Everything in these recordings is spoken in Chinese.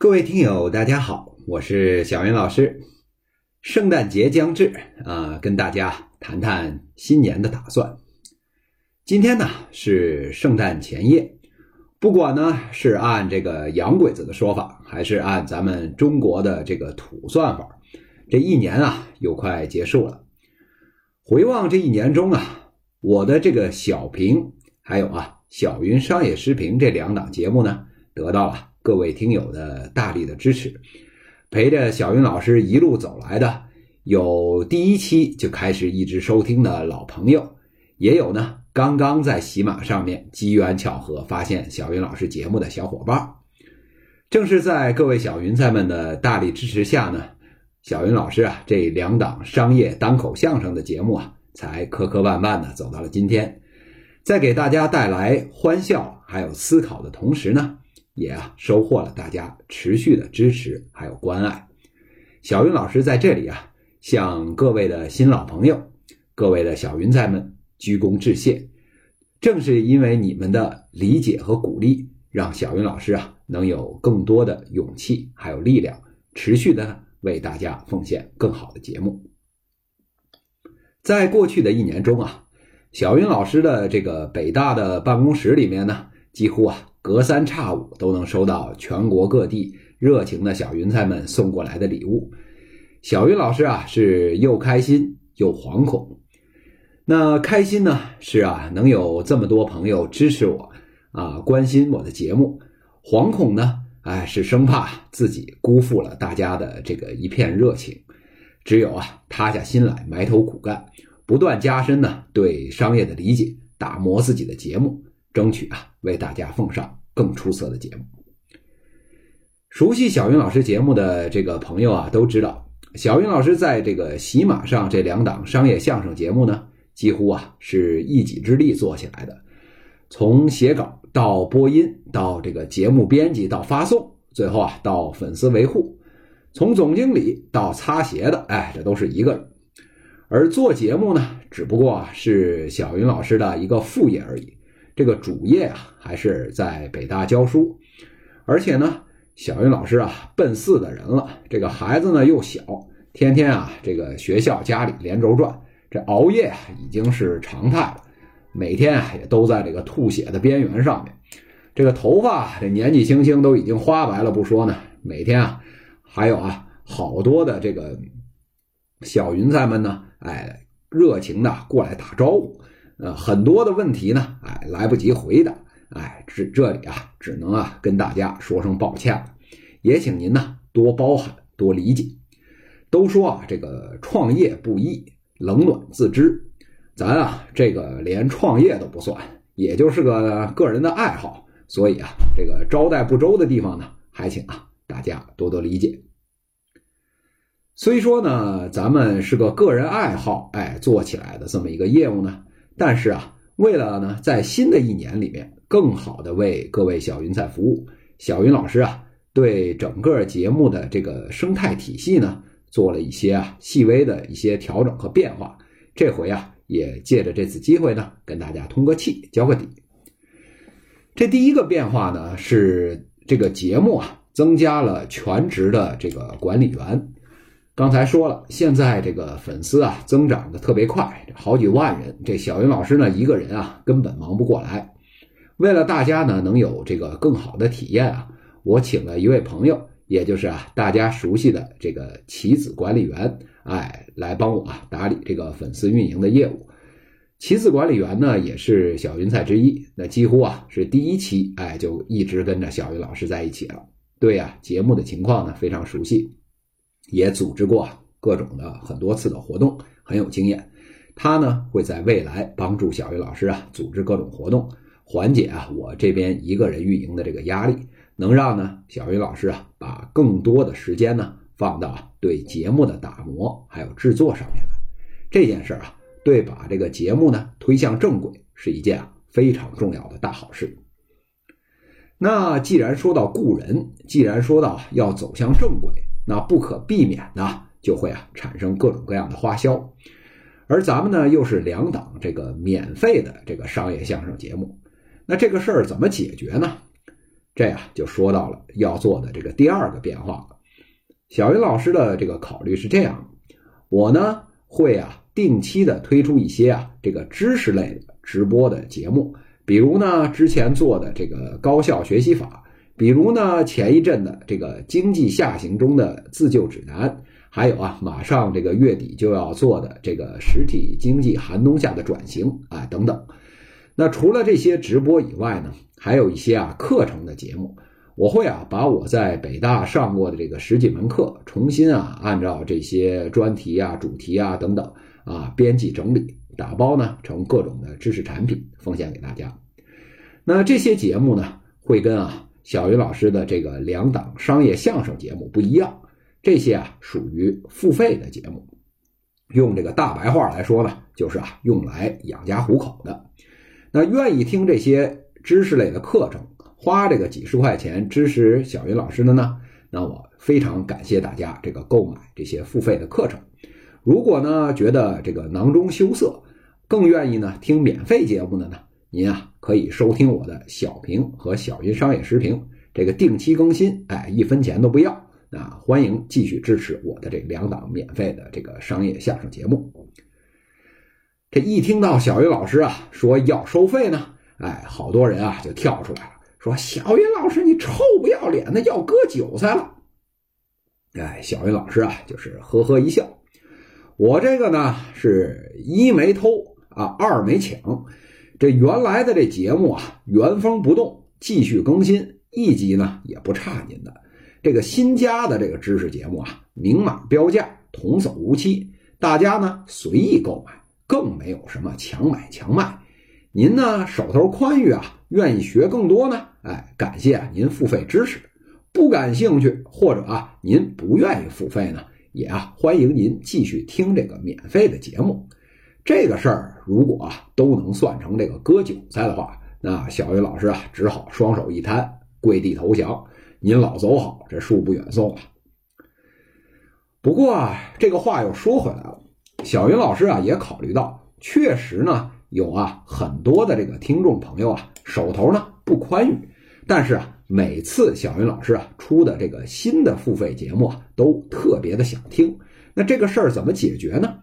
各位听友，大家好，我是小云老师。圣诞节将至啊，跟大家谈谈新年的打算。今天呢是圣诞前夜，不管呢是按这个洋鬼子的说法，还是按咱们中国的这个土算法，这一年啊又快结束了。回望这一年中啊，我的这个小平还有啊小云商业视频这两档节目呢，得到了。各位听友的大力的支持，陪着小云老师一路走来的，有第一期就开始一直收听的老朋友，也有呢刚刚在喜马上面机缘巧合发现小云老师节目的小伙伴。正是在各位小云菜们的大力支持下呢，小云老师啊这两档商业单口相声的节目啊，才磕磕绊绊的走到了今天，在给大家带来欢笑还有思考的同时呢。也啊收获了大家持续的支持还有关爱，小云老师在这里啊向各位的新老朋友、各位的小云仔们鞠躬致谢。正是因为你们的理解和鼓励，让小云老师啊能有更多的勇气还有力量，持续的为大家奉献更好的节目。在过去的一年中啊，小云老师的这个北大的办公室里面呢，几乎啊。隔三差五都能收到全国各地热情的小云彩们送过来的礼物，小云老师啊是又开心又惶恐。那开心呢是啊能有这么多朋友支持我啊关心我的节目，惶恐呢哎是生怕自己辜负了大家的这个一片热情，只有啊塌下心来埋头苦干，不断加深呢对商业的理解，打磨自己的节目，争取啊为大家奉上。更出色的节目。熟悉小云老师节目的这个朋友啊，都知道小云老师在这个喜马上这两档商业相声节目呢，几乎啊是一己之力做起来的。从写稿到播音，到这个节目编辑，到发送，最后啊到粉丝维护，从总经理到擦鞋的，哎，这都是一个人。而做节目呢，只不过是小云老师的一个副业而已。这个主业啊，还是在北大教书，而且呢，小云老师啊，奔四的人了，这个孩子呢又小，天天啊，这个学校家里连轴转，这熬夜啊已经是常态了，每天啊也都在这个吐血的边缘上面，这个头发这年纪轻轻都已经花白了不说呢，每天啊，还有啊好多的这个小云彩们呢，哎，热情的过来打招呼。呃，很多的问题呢，哎，来不及回答，哎，这这里啊，只能啊跟大家说声抱歉了，也请您呢多包涵，多理解。都说啊，这个创业不易，冷暖自知。咱啊，这个连创业都不算，也就是个个人的爱好，所以啊，这个招待不周的地方呢，还请啊大家多多理解。虽说呢，咱们是个个人爱好，哎，做起来的这么一个业务呢。但是啊，为了呢，在新的一年里面更好的为各位小云彩服务，小云老师啊，对整个节目的这个生态体系呢，做了一些啊细微的一些调整和变化。这回啊，也借着这次机会呢，跟大家通个气，交个底。这第一个变化呢，是这个节目啊，增加了全职的这个管理员。刚才说了，现在这个粉丝啊增长的特别快，好几万人。这小云老师呢，一个人啊根本忙不过来。为了大家呢能有这个更好的体验啊，我请了一位朋友，也就是啊大家熟悉的这个棋子管理员，哎，来帮我啊打理这个粉丝运营的业务。棋子管理员呢也是小云菜之一，那几乎啊是第一期哎就一直跟着小云老师在一起了。对呀，节目的情况呢非常熟悉。也组织过各种的很多次的活动，很有经验。他呢会在未来帮助小鱼老师啊组织各种活动，缓解啊我这边一个人运营的这个压力，能让呢小鱼老师啊把更多的时间呢放到对节目的打磨还有制作上面来。这件事儿啊，对把这个节目呢推向正轨是一件啊非常重要的大好事。那既然说到雇人，既然说到要走向正轨。那不可避免的就会啊产生各种各样的花销，而咱们呢又是两档这个免费的这个商业相声节目，那这个事儿怎么解决呢？这呀就说到了要做的这个第二个变化了。小云老师的这个考虑是这样：我呢会啊定期的推出一些啊这个知识类的直播的节目，比如呢之前做的这个高效学习法，比如呢前一阵的这个经济下行中的自救指南，还有啊马上这个月底就要做的这个实体经济寒冬下的转型啊等等。那除了这些直播以外呢，还有一些啊课程的节目。我会啊，把我在北大上过的这个十几门课，重新啊，按照这些专题啊、主题啊等等啊，编辑整理，打包呢成各种的知识产品，奉献给大家。那这些节目呢，会跟啊小云老师的这个两档商业相声节目不一样，这些啊属于付费的节目，用这个大白话来说呢，就是啊用来养家糊口的。那愿意听这些知识类的课程。花这个几十块钱支持小云老师的呢，那我非常感谢大家这个购买这些付费的课程。如果呢觉得这个囊中羞涩，更愿意呢听免费节目的呢，您啊可以收听我的小平和小云商业时评，这个定期更新，哎，一分钱都不要。那欢迎继续支持我的这两档免费的这个商业相声节目。这一听到小云老师啊说要收费呢，哎，好多人啊就跳出来了。说小云老师，你臭不要脸的要割韭菜了！哎，小云老师啊，就是呵呵一笑。我这个呢，是一没偷啊，二没抢，这原来的这节目啊，原封不动继续更新，一集呢也不差您的。这个新加的这个知识节目啊，明码标价，童叟无欺，大家呢随意购买，更没有什么强买强卖。您呢手头宽裕啊，愿意学更多呢？哎，感谢啊您付费支持。不感兴趣或者啊您不愿意付费呢，也啊欢迎您继续听这个免费的节目。这个事儿如果都能算成这个割韭菜的话，那小云老师啊只好双手一摊，跪地投降。您老走好，这恕不远送了。不过啊，这个话又说回来了，小云老师啊也考虑到，确实呢。有啊，很多的这个听众朋友啊，手头呢不宽裕，但是啊，每次小云老师啊出的这个新的付费节目啊，都特别的想听。那这个事儿怎么解决呢？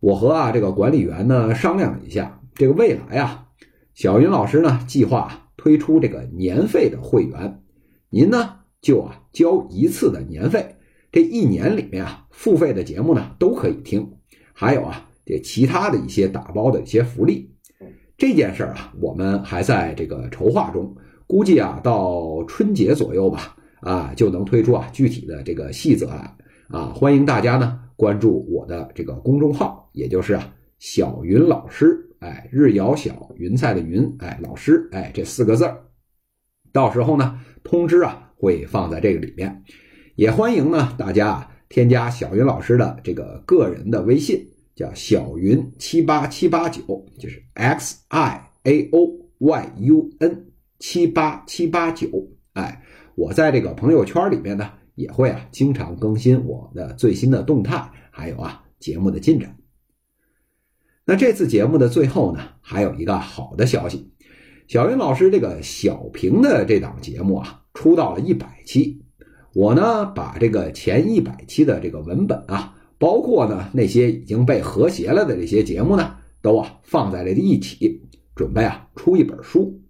我和啊这个管理员呢商量了一下，这个未来啊，小云老师呢计划推出这个年费的会员，您呢就啊交一次的年费，这一年里面啊付费的节目呢都可以听，还有啊。这其他的一些打包的一些福利，这件事儿啊，我们还在这个筹划中，估计啊，到春节左右吧，啊，就能推出啊具体的这个细则来啊，欢迎大家呢关注我的这个公众号，也就是啊小云老师，哎，日遥小云彩的云，哎，老师，哎，这四个字儿，到时候呢通知啊会放在这个里面，也欢迎呢大家啊添加小云老师的这个个人的微信。叫小云七八七八九，就是 X I A O Y U N 七八七八九。哎，我在这个朋友圈里面呢，也会啊经常更新我的最新的动态，还有啊节目的进展。那这次节目的最后呢，还有一个好的消息，小云老师这个小平的这档节目啊，出到了一百期，我呢把这个前一百期的这个文本啊。包括呢那些已经被和谐了的这些节目呢，都啊放在了一起，准备啊出一本书，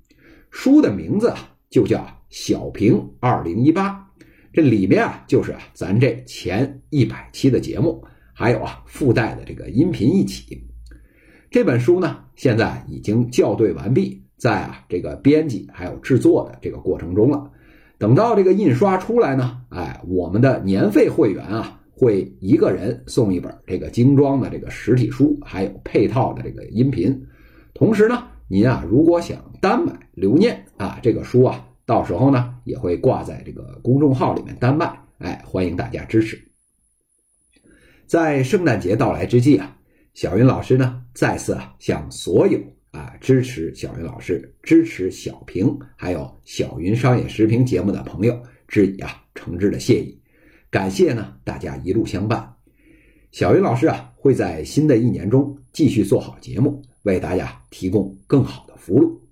书的名字啊就叫《小平二零一八》，这里面啊就是啊咱这前一百期的节目，还有啊附带的这个音频一起。这本书呢现在已经校对完毕，在啊这个编辑还有制作的这个过程中了。等到这个印刷出来呢，哎，我们的年费会员啊。会一个人送一本这个精装的这个实体书，还有配套的这个音频。同时呢，您啊如果想单买留念啊这个书啊，到时候呢也会挂在这个公众号里面单卖。哎，欢迎大家支持。在圣诞节到来之际啊，小云老师呢再次啊向所有啊支持小云老师、支持小平还有小云商业时评节目的朋友致以啊诚挚的谢意。感谢呢，大家一路相伴。小云老师啊，会在新的一年中继续做好节目，为大家提供更好的服务。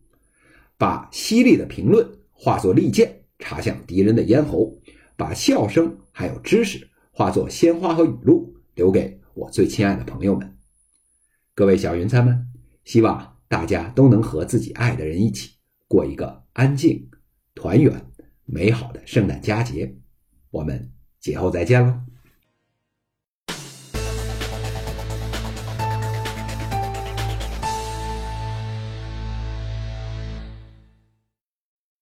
把犀利的评论化作利剑插向敌人的咽喉，把笑声还有知识化作鲜花和雨露，留给我最亲爱的朋友们。各位小云彩们，希望大家都能和自己爱的人一起过一个安静、团圆、美好的圣诞佳节。我们节后再见了。